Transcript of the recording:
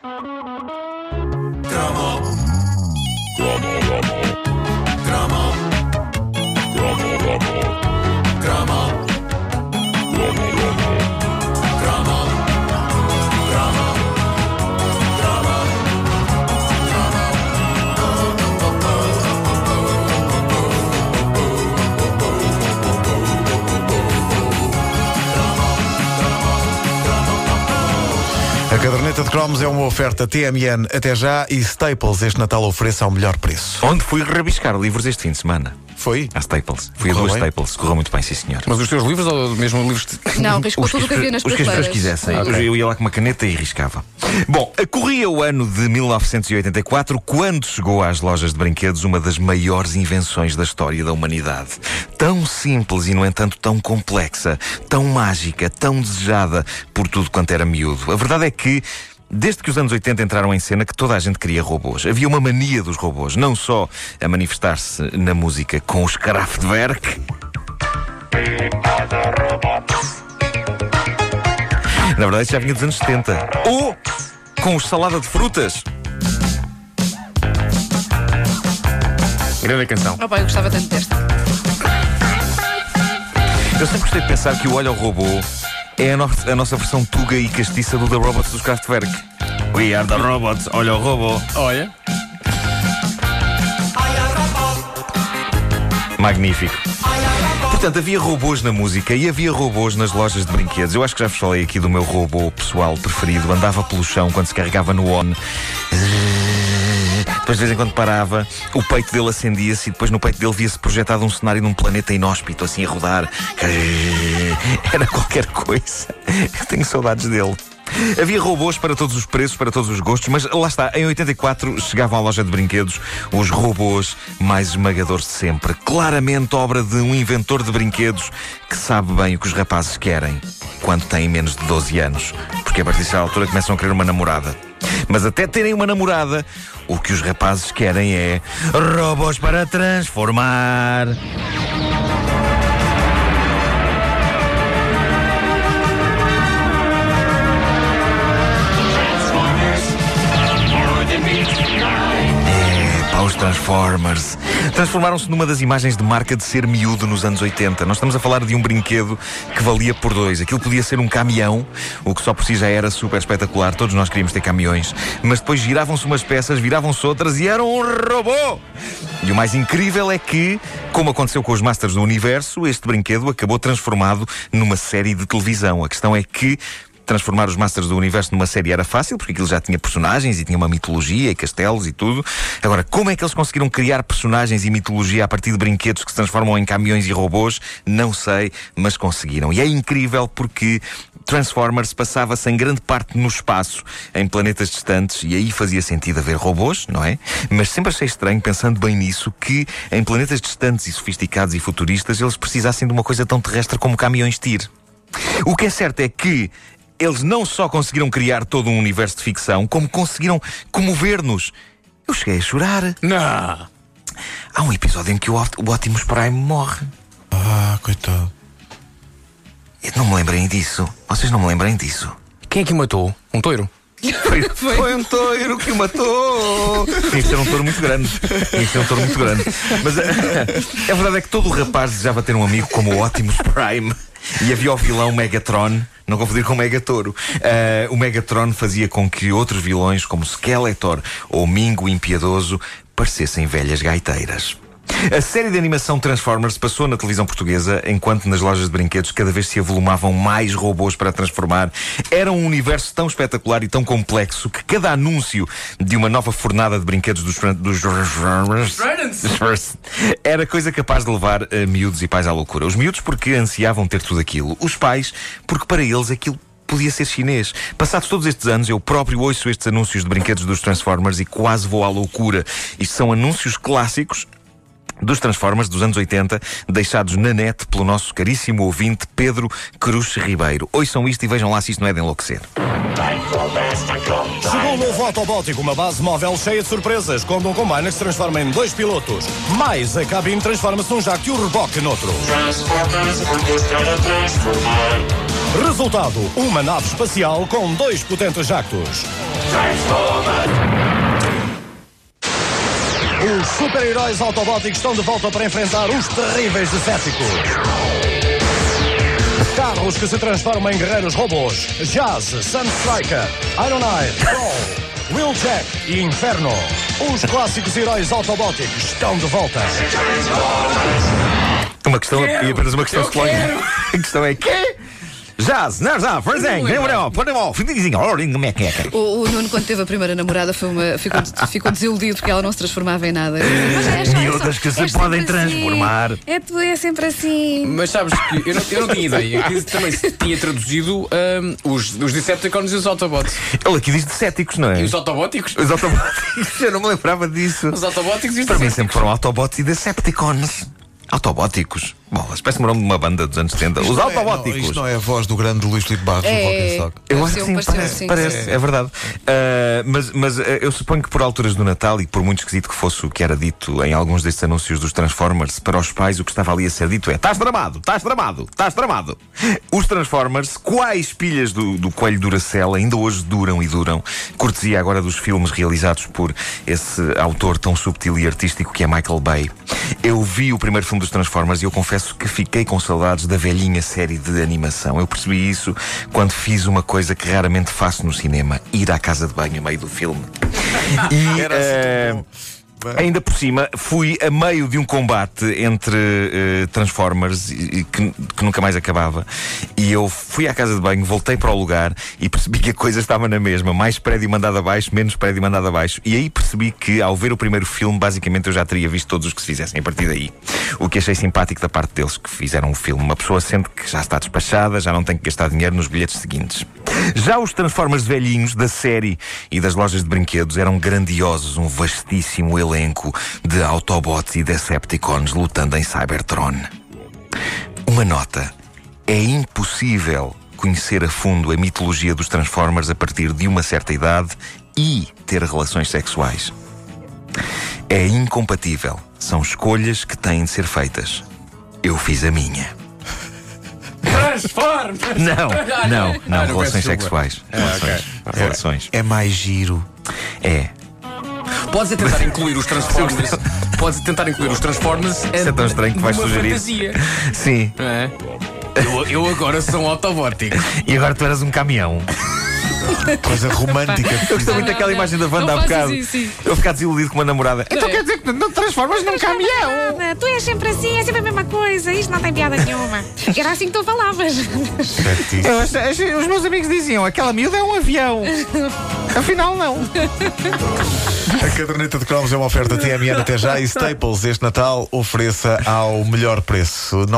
A caderneta de cromos é uma oferta TMN até já e Staples este Natal ofereça ao melhor preço. Onde fui rabiscar livros este fim de semana? Foi? À Staples. Fui a Correu duas bem? Staples. Correu muito bem, sim senhor. Mas os teus livros ou mesmo livros de... Não, riscou Os tudo o que havia nas os que as pessoas quisessem. Eu ia lá com uma caneta e riscava. Bom, corria o ano de 1984 quando chegou às lojas de brinquedos uma das maiores invenções da história da humanidade. Tão simples e, no entanto, tão complexa, tão mágica, tão desejada por tudo quanto era miúdo. A verdade é que. Desde que os anos 80 entraram em cena, que toda a gente queria robôs. Havia uma mania dos robôs, não só a manifestar-se na música com os Kraftwerk, Na verdade, isso já vinha dos anos 70. Ou com os salada de frutas. Grande canção. Oh, pá, eu gostava tanto desta. Eu sempre gostei de pensar que o Olha ao Robô é a, no- a nossa versão tuga e castiça do The Robots dos Kraftwerk. We are the robots, olha o robô. Olha. Magnífico. Portanto, havia robôs na música e havia robôs nas lojas de brinquedos. Eu acho que já vos falei aqui do meu robô pessoal preferido. Andava pelo chão quando se carregava no on. Depois, de vez em quando parava, o peito dele acendia-se e depois no peito dele via-se projetado um cenário num planeta inóspito, assim a rodar. Era qualquer coisa. Eu tenho saudades dele. Havia robôs para todos os preços, para todos os gostos, mas lá está, em 84 chegavam à loja de brinquedos os robôs mais esmagadores de sempre. Claramente obra de um inventor de brinquedos que sabe bem o que os rapazes querem quando têm menos de 12 anos. Porque a partir dessa altura começam a querer uma namorada. Mas até terem uma namorada, o que os rapazes querem é robôs para transformar. Pá, os Transformers. Transformaram-se numa das imagens de marca de ser miúdo nos anos 80. Nós estamos a falar de um brinquedo que valia por dois. Aquilo podia ser um caminhão, o que só por si já era super espetacular. Todos nós queríamos ter caminhões. Mas depois giravam-se umas peças, viravam-se outras e eram um robô! E o mais incrível é que, como aconteceu com os Masters do Universo, este brinquedo acabou transformado numa série de televisão. A questão é que transformar os Masters do Universo numa série era fácil, porque aquilo já tinha personagens e tinha uma mitologia e castelos e tudo. Agora, como é que eles conseguiram criar personagens e mitologia a partir de brinquedos que se transformam em caminhões e robôs? Não sei, mas conseguiram. E é incrível porque Transformers passava-se em grande parte no espaço, em planetas distantes, e aí fazia sentido haver robôs, não é? Mas sempre achei estranho, pensando bem nisso, que em planetas distantes e sofisticados e futuristas eles precisassem de uma coisa tão terrestre como caminhões TIR. O que é certo é que eles não só conseguiram criar todo um universo de ficção, como conseguiram comover-nos. Eu cheguei a chorar. Não. Há um episódio em que o, o Optimus Prime morre. Ah, coitado. Eu não me lembrem disso. Vocês não me lembrem disso. Quem é que o matou? Um toiro? Foi, foi um touro que o matou. Tinha que ser um touro muito grande. Tinha que ser um touro muito grande. Mas a, a verdade é que todo o rapaz desejava ter um amigo como o Optimus Prime. E havia o vilão Megatron, não confundir com o Megatoro. Ah, o Megatron fazia com que outros vilões, como Skeletor ou Mingo Impiedoso, parecessem velhas gaiteiras. A série de animação Transformers passou na televisão portuguesa, enquanto nas lojas de brinquedos cada vez se avolumavam mais robôs para transformar. Era um universo tão espetacular e tão complexo que cada anúncio de uma nova fornada de brinquedos dos, dos Era coisa capaz de levar a miúdos e pais à loucura. Os miúdos porque ansiavam ter tudo aquilo. Os pais porque para eles aquilo podia ser chinês. Passados todos estes anos, eu próprio ouço estes anúncios de brinquedos dos Transformers e quase vou à loucura. Isto são anúncios clássicos dos Transformers dos anos 80, deixados na net pelo nosso caríssimo ouvinte Pedro Cruz Ribeiro. Ouçam isto e vejam lá se isto não é de enlouquecer. Chegou o novo Autobot uma base móvel cheia de surpresas, quando um combiner se transforma em dois pilotos. Mais a cabine transforma-se num jato e o reboque noutro. Transformers. Resultado: uma nave espacial com dois potentes jactos. Os super-heróis Autobóticos estão de volta para enfrentar os terríveis Decepticons. Carros que se transformam em guerreiros robôs. Jazz, Sunstriker, Iron Eye, Troll, Wheeljack e Inferno. Os clássicos heróis Autobóticos estão de volta. Uma questão, e apenas uma questão psicológica. A questão é quê? Jazz, não, já, Frazeng, nem morreu, podemos, finzinho, como é que é? O, o Nuno, quando teve a primeira namorada, foi uma, ficou, ficou desiludido porque ela não se transformava em nada. Mas é, só- é Miúdas só- que se podem assim. transformar. É, tu é sempre assim. Mas sabes que eu não, eu não tinha ideia que também se tinha traduzido ahm, os, os Decepticons e os Autobots. Ele aqui diz de céticos, não é? E os Autobóticos? Os Autobots, eu não me lembrava disso. Os Autobóticos e os Para mim sempre foram Autobots e Decepticons. Autobóticos. Bom, parece-me o nome de uma banda dos anos 70. Os não é- Autobóticos. não, isto não é a voz do grande Luís Filipe Barros do É, Walkenstock. Eu Pareceu, acho que sim, pareceu, parece, sim. parece, é verdade. Ah, mas mas ah, eu suponho que por alturas do Natal e por muito esquisito que fosse o que era dito em alguns destes anúncios dos Transformers, para os pais o que estava ali a ser dito é: estás tramado, estás tramado, estás tramado. Os Transformers, quais pilhas do, do coelho Duracell, ainda hoje duram e duram, cortesia agora dos filmes realizados por esse autor tão subtil e artístico que é Michael Bay. Eu vi o primeiro filme dos Transformers e eu confesso que fiquei com saudades da velhinha série de animação. Eu percebi isso quando fiz uma coisa que raramente faço no cinema: ir à casa de banho a meio do filme. E, Era assim. Ainda por cima, fui a meio de um combate entre eh, Transformers e que, que nunca mais acabava. E eu fui à casa de banho, voltei para o lugar e percebi que a coisa estava na mesma. Mais prédio mandado abaixo, menos prédio mandado abaixo. E aí percebi que, ao ver o primeiro filme, basicamente eu já teria visto todos os que se fizessem a partir daí. O que achei simpático da parte deles que fizeram o filme. Uma pessoa sente que já está despachada, já não tem que gastar dinheiro nos bilhetes seguintes. Já os Transformers velhinhos da série e das lojas de brinquedos eram grandiosos, um vastíssimo elenco de Autobots e Decepticons lutando em Cybertron. Uma nota: é impossível conhecer a fundo a mitologia dos Transformers a partir de uma certa idade e ter relações sexuais. É incompatível. São escolhas que têm de ser feitas. Eu fiz a minha. Transforma! Não, não, não, Ah, relações não, peço desculpa. sexuais. Relações. Relações. É mais giro. É. Podes é tentar incluir os Transformers. Podes tentar incluir os Transformers. Isso é tão estranho que vais sugerir. fantasia. Sim. é? Eu, eu agora sou um Autobótico. E agora tu eras um caminhão. Coisa romântica. Eu gostei muito daquela imagem da Wanda há bocado. isso, sim. Eu ficar desiludido com uma namorada. Então É. quer dizer que não te transformas num caminhão. Nada, Tu és sempre assim, é sempre a mesma coisa. Isto não tem piada nenhuma. Era assim que tu falavas. Certíssimo. Eu ach- ach- os meus amigos diziam: aquela miúda é um avião. Afinal, não. A caderneta de cromos é uma oferta TMN até já e Staples este Natal ofereça ao melhor preço. Não